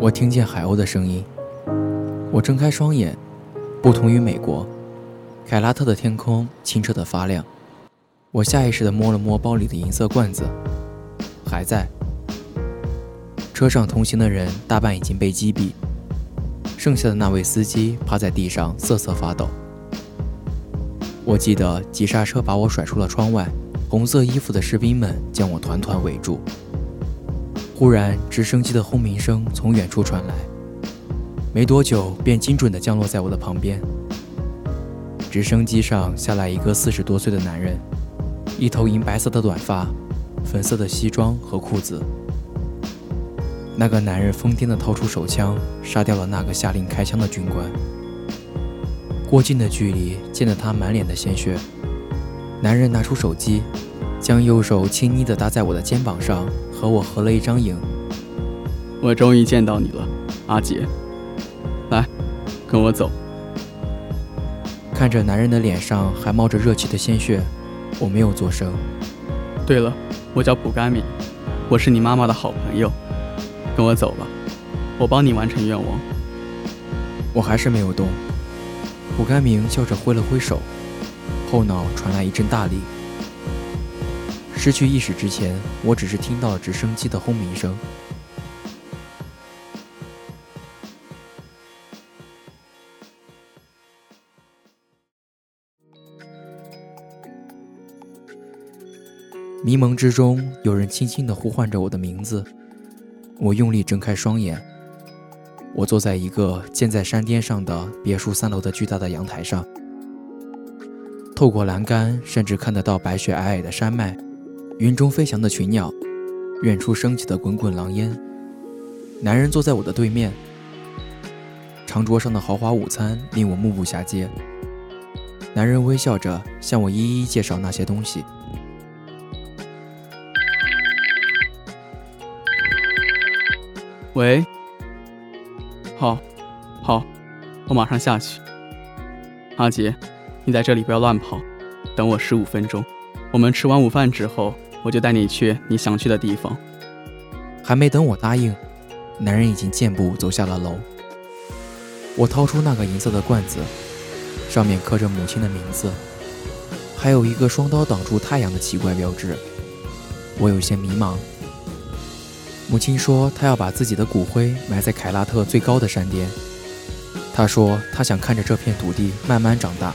我听见海鸥的声音。我睁开双眼，不同于美国，凯拉特的天空清澈的发亮。我下意识地摸了摸包里的银色罐子，还在。车上同行的人大半已经被击毙，剩下的那位司机趴在地上瑟瑟发抖。我记得急刹车把我甩出了窗外，红色衣服的士兵们将我团团围住。忽然，直升机的轰鸣声从远处传来，没多久便精准地降落在我的旁边。直升机上下来一个四十多岁的男人，一头银白色的短发，粉色的西装和裤子。那个男人疯癫地掏出手枪，杀掉了那个下令开枪的军官。过近的距离见得他满脸的鲜血。男人拿出手机，将右手轻昵地搭在我的肩膀上。和我合了一张影。我终于见到你了，阿杰。来，跟我走。看着男人的脸上还冒着热气的鲜血，我没有作声。对了，我叫卜甘米，我是你妈妈的好朋友。跟我走吧，我帮你完成愿望。我还是没有动。卜甘明笑着挥了挥手，后脑传来一阵大力。失去意识之前，我只是听到了直升机的轰鸣声。迷蒙之中，有人轻轻地呼唤着我的名字。我用力睁开双眼。我坐在一个建在山巅上的别墅三楼的巨大的阳台上，透过栏杆，甚至看得到白雪皑皑的山脉。云中飞翔的群鸟，远处升起的滚滚狼烟。男人坐在我的对面，长桌上的豪华午餐令我目不暇接。男人微笑着向我一一介绍那些东西。喂，好，好，我马上下去。阿杰，你在这里不要乱跑，等我十五分钟。我们吃完午饭之后。我就带你去你想去的地方。还没等我答应，男人已经健步走下了楼。我掏出那个银色的罐子，上面刻着母亲的名字，还有一个双刀挡住太阳的奇怪标志。我有些迷茫。母亲说她要把自己的骨灰埋在凯拉特最高的山巅。她说她想看着这片土地慢慢长大。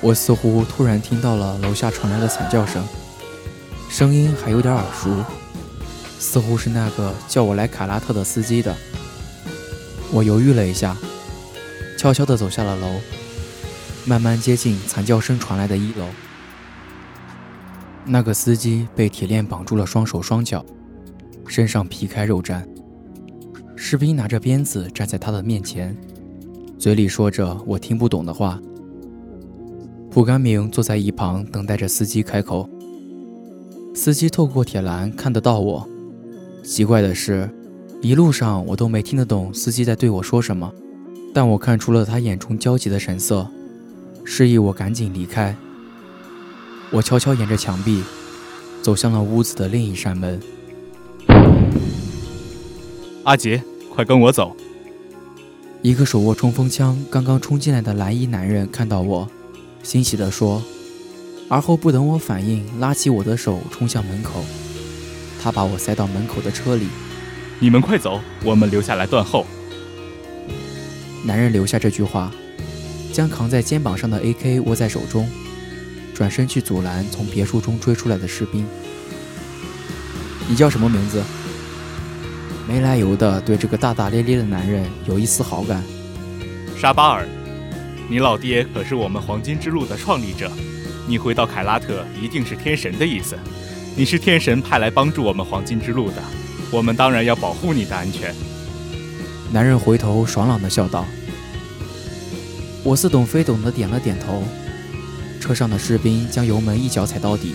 我似乎突然听到了楼下传来的惨叫声，声音还有点耳熟，似乎是那个叫我来卡拉特的司机的。我犹豫了一下，悄悄地走下了楼。慢慢接近惨叫声传来的一楼。那个司机被铁链绑住了双手双脚，身上皮开肉绽。士兵拿着鞭子站在他的面前，嘴里说着我听不懂的话。蒲甘明坐在一旁等待着司机开口。司机透过铁栏看得到我。奇怪的是，一路上我都没听得懂司机在对我说什么，但我看出了他眼中焦急的神色，示意我赶紧离开。我悄悄沿着墙壁走向了屋子的另一扇门。阿杰，快跟我走！一个手握冲锋枪、刚刚冲进来的蓝衣男人看到我，欣喜地说，而后不等我反应，拉起我的手冲向门口。他把我塞到门口的车里。你们快走，我们留下来断后。男人留下这句话，将扛在肩膀上的 AK 握在手中，转身去阻拦从别墅中追出来的士兵。你叫什么名字？没来由的对这个大大咧咧的男人有一丝好感。沙巴尔，你老爹可是我们黄金之路的创立者，你回到凯拉特一定是天神的意思。你是天神派来帮助我们黄金之路的，我们当然要保护你的安全。男人回头爽朗地笑道：“我似懂非懂地点了点头。”车上的士兵将油门一脚踩到底，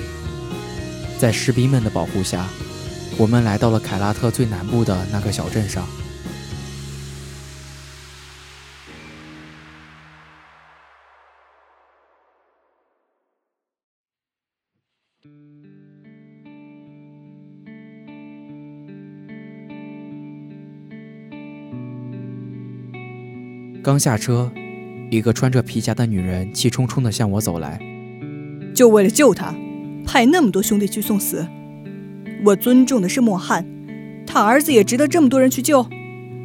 在士兵们的保护下。我们来到了凯拉特最南部的那个小镇上。刚下车，一个穿着皮夹的女人气冲冲地向我走来。就为了救他，派那么多兄弟去送死。我尊重的是莫汉，他儿子也值得这么多人去救。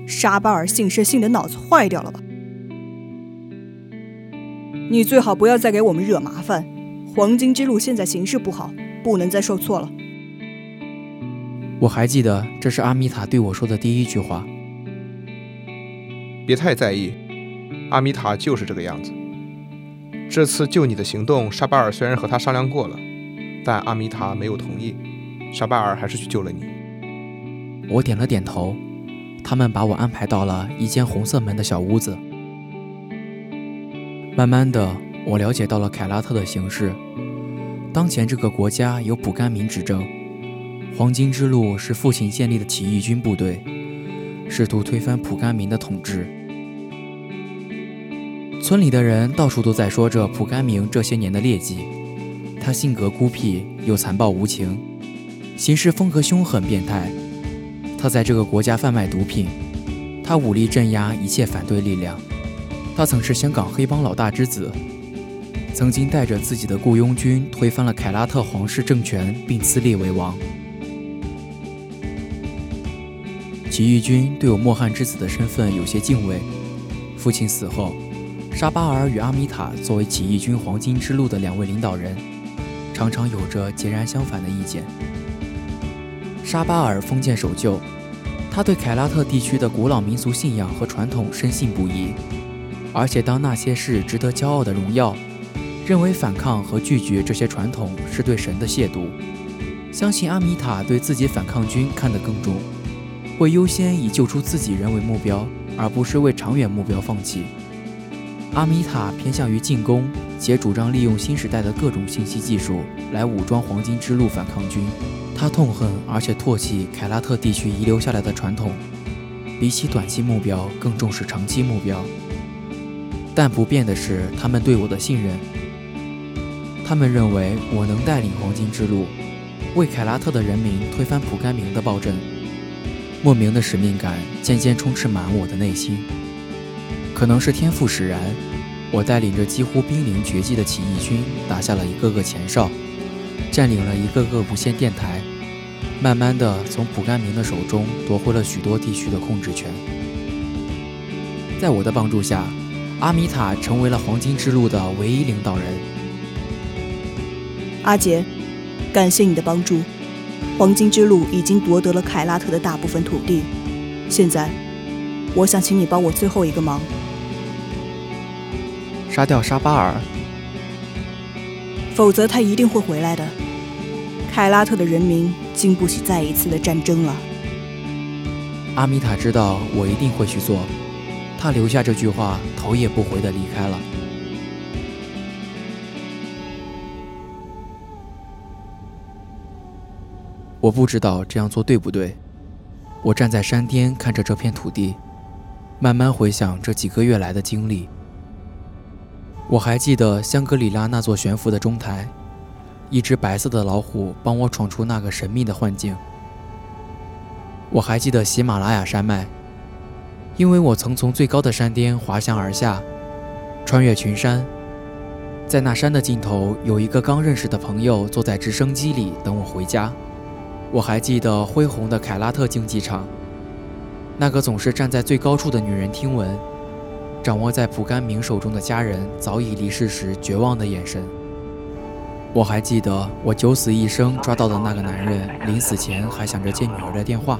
沙巴尔姓氏姓的脑子坏掉了吧？你最好不要再给我们惹麻烦。黄金之路现在形势不好，不能再受挫了。我还记得，这是阿米塔对我说的第一句话。别太在意，阿米塔就是这个样子。这次救你的行动，沙巴尔虽然和他商量过了，但阿米塔没有同意。沙巴尔还是去救了你。我点了点头。他们把我安排到了一间红色门的小屋子。慢慢的，我了解到了凯拉特的形势。当前这个国家由普甘民执政，黄金之路是父亲建立的起义军部队，试图推翻普甘民的统治。村里的人到处都在说着普甘明这些年的劣迹，他性格孤僻又残暴无情。行事风格凶狠变态，他在这个国家贩卖毒品，他武力镇压一切反对力量。他曾是香港黑帮老大之子，曾经带着自己的雇佣军推翻了凯拉特皇室政权，并自立为王。起义军对我莫汉之子的身份有些敬畏。父亲死后，沙巴尔与阿米塔作为起义军黄金之路的两位领导人，常常有着截然相反的意见。沙巴尔封建守旧，他对凯拉特地区的古老民俗信仰和传统深信不疑，而且当那些是值得骄傲的荣耀，认为反抗和拒绝这些传统是对神的亵渎。相信阿米塔对自己反抗军看得更重，会优先以救出自己人为目标，而不是为长远目标放弃。阿米塔偏向于进攻，且主张利用新时代的各种信息技术来武装黄金之路反抗军。他痛恨而且唾弃凯拉特地区遗留下来的传统，比起短期目标更重视长期目标。但不变的是他们对我的信任。他们认为我能带领黄金之路，为凯拉特的人民推翻普甘明的暴政。莫名的使命感渐渐充斥满我的内心。可能是天赋使然，我带领着几乎濒临绝迹的起义军，打下了一个个前哨。占领了一个个无线电台，慢慢的从普甘明的手中夺回了许多地区的控制权。在我的帮助下，阿米塔成为了黄金之路的唯一领导人。阿杰，感谢你的帮助。黄金之路已经夺得了凯拉特的大部分土地，现在，我想请你帮我最后一个忙。杀掉沙巴尔，否则他一定会回来的。凯拉特的人民经不起再一次的战争了。阿米塔知道我一定会去做，他留下这句话，头也不回的离开了。我不知道这样做对不对。我站在山巅，看着这片土地，慢慢回想这几个月来的经历。我还记得香格里拉那座悬浮的钟台，一只白色的老虎帮我闯出那个神秘的幻境。我还记得喜马拉雅山脉，因为我曾从最高的山巅滑翔而下，穿越群山，在那山的尽头有一个刚认识的朋友坐在直升机里等我回家。我还记得恢宏的凯拉特竞技场，那个总是站在最高处的女人听闻，掌握在蒲甘明手中的家人早已离世时绝望的眼神。我还记得我九死一生抓到的那个男人，临死前还想着接女儿的电话。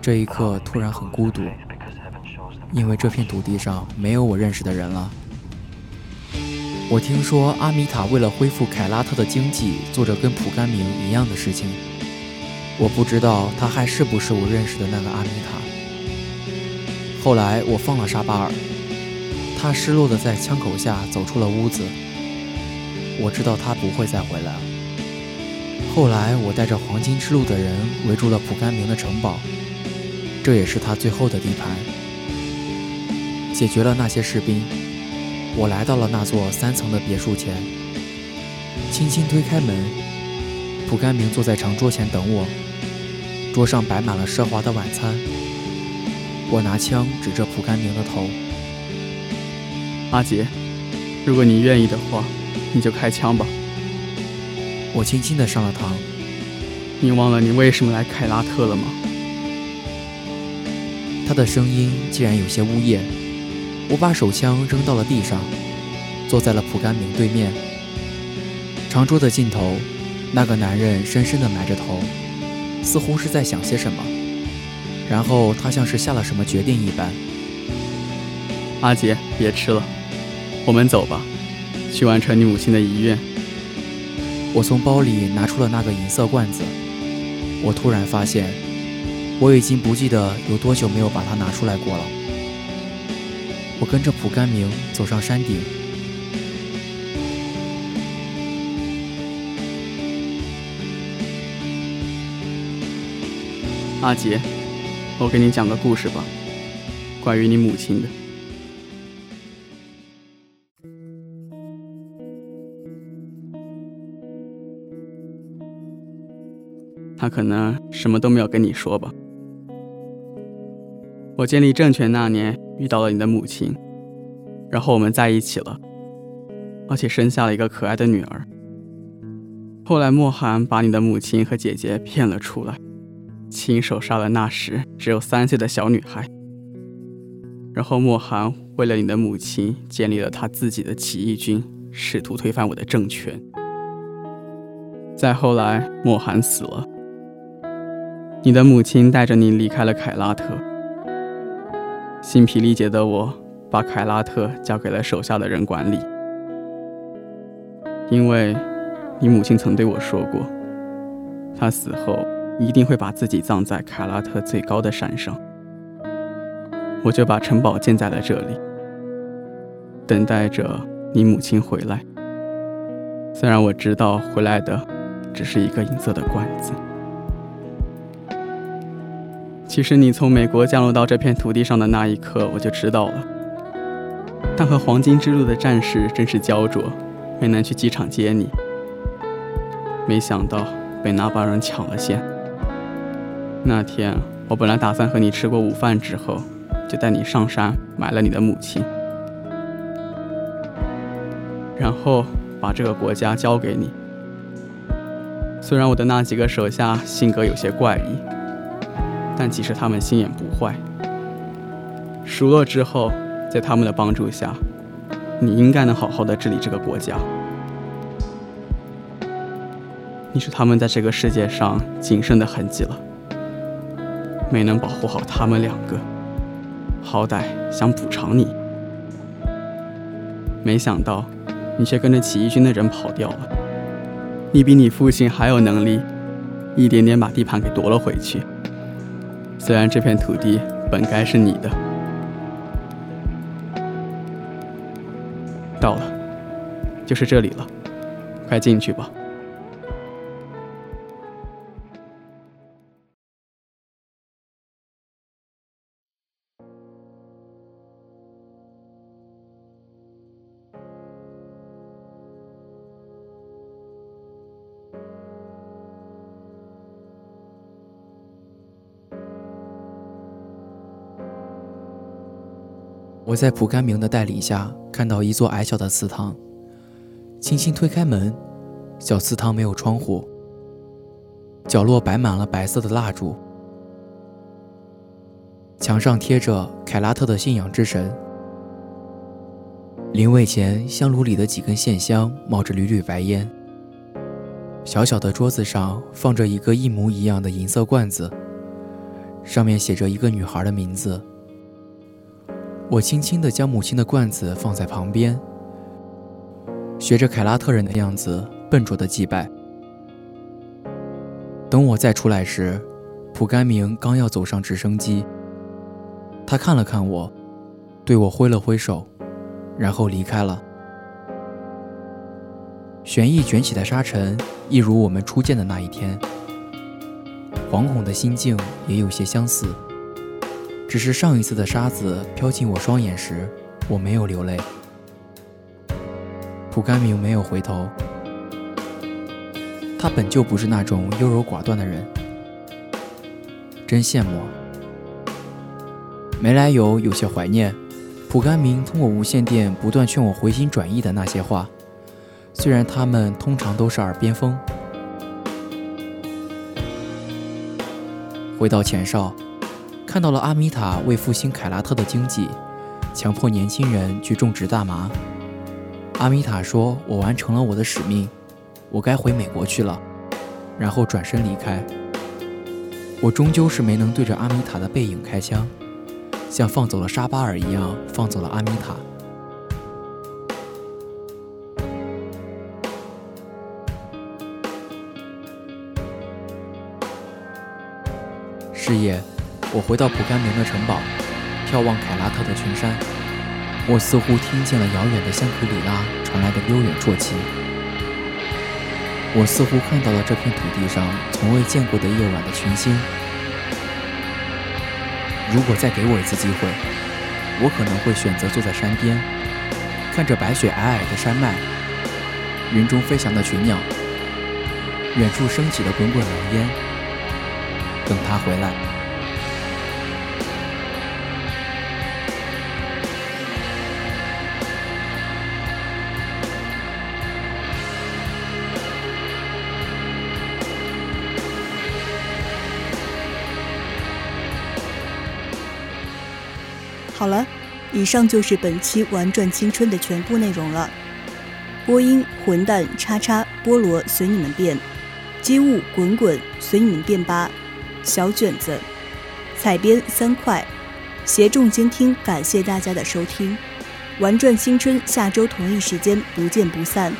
这一刻突然很孤独，因为这片土地上没有我认识的人了。我听说阿米塔为了恢复凯拉特的经济，做着跟蒲甘明一样的事情。我不知道他还是不是我认识的那个阿米塔。后来我放了沙巴尔，他失落的在枪口下走出了屋子。我知道他不会再回来了。后来我带着黄金之路的人围住了蒲甘明的城堡，这也是他最后的地盘。解决了那些士兵，我来到了那座三层的别墅前，轻轻推开门，蒲甘明坐在长桌前等我。桌上摆满了奢华的晚餐。我拿枪指着蒲甘明的头：“阿杰，如果你愿意的话，你就开枪吧。”我轻轻地上了膛。你忘了你为什么来凯拉特了吗？他的声音竟然有些呜咽。我把手枪扔到了地上，坐在了蒲甘明对面。长桌的尽头，那个男人深深的埋着头。似乎是在想些什么，然后他像是下了什么决定一般。阿杰，别吃了，我们走吧，去完成你母亲的遗愿。我从包里拿出了那个银色罐子，我突然发现，我已经不记得有多久没有把它拿出来过了。我跟着蒲甘明走上山顶。阿杰，我给你讲个故事吧，关于你母亲的。可能什么都没有跟你说吧。我建立政权那年遇到了你的母亲，然后我们在一起了，而且生下了一个可爱的女儿。后来莫寒把你的母亲和姐姐骗了出来。亲手杀了那时只有三岁的小女孩，然后莫寒为了你的母亲建立了他自己的起义军，试图推翻我的政权。再后来，莫寒死了，你的母亲带着你离开了凯拉特。心疲力竭的我，把凯拉特交给了手下的人管理，因为你母亲曾对我说过，她死后。一定会把自己葬在凯拉特最高的山上，我就把城堡建在了这里，等待着你母亲回来。虽然我知道回来的只是一个银色的罐子。其实你从美国降落到这片土地上的那一刻，我就知道了。但和黄金之路的战士真是焦灼，没能去机场接你。没想到被那帮人抢了线。那天，我本来打算和你吃过午饭之后，就带你上山埋了你的母亲，然后把这个国家交给你。虽然我的那几个手下性格有些怪异，但其实他们心眼不坏。熟络之后，在他们的帮助下，你应该能好好的治理这个国家。你是他们在这个世界上仅剩的痕迹了。没能保护好他们两个，好歹想补偿你，没想到，你却跟着起义军的人跑掉了。你比你父亲还有能力，一点点把地盘给夺了回去。虽然这片土地本该是你的。到了，就是这里了，快进去吧。我在蒲甘明的带领下，看到一座矮小的祠堂。轻轻推开门，小祠堂没有窗户，角落摆满了白色的蜡烛，墙上贴着凯拉特的信仰之神。灵位前，香炉里的几根线香冒着缕缕白烟。小小的桌子上放着一个一模一样的银色罐子，上面写着一个女孩的名字。我轻轻地将母亲的罐子放在旁边，学着凯拉特人的样子，笨拙地祭拜。等我再出来时，蒲甘明刚要走上直升机。他看了看我，对我挥了挥手，然后离开了。旋翼卷起的沙尘，一如我们初见的那一天。惶恐的心境也有些相似。只是上一次的沙子飘进我双眼时，我没有流泪。蒲甘明没有回头，他本就不是那种优柔寡断的人，真羡慕。没来由有些怀念，蒲甘明通过无线电不断劝我回心转意的那些话，虽然他们通常都是耳边风。回到前哨。看到了阿米塔为复兴凯拉特的经济，强迫年轻人去种植大麻。阿米塔说：“我完成了我的使命，我该回美国去了。”然后转身离开。我终究是没能对着阿米塔的背影开枪，像放走了沙巴尔一样放走了阿米塔。事业。我回到蒲甘明的城堡，眺望凯拉特的群山，我似乎听见了遥远的香格里拉传来的悠远啜泣。我似乎看到了这片土地上从未见过的夜晚的群星。如果再给我一次机会，我可能会选择坐在山边，看着白雪皑皑的山脉，云中飞翔的群鸟，远处升起的滚滚浓烟，等他回来。好了，以上就是本期《玩转青春》的全部内容了。播音混蛋叉叉菠萝随你们变，机务滚滚随你们变吧。小卷子，采编三块，协众监听，感谢大家的收听。《玩转青春》下周同一时间不见不散。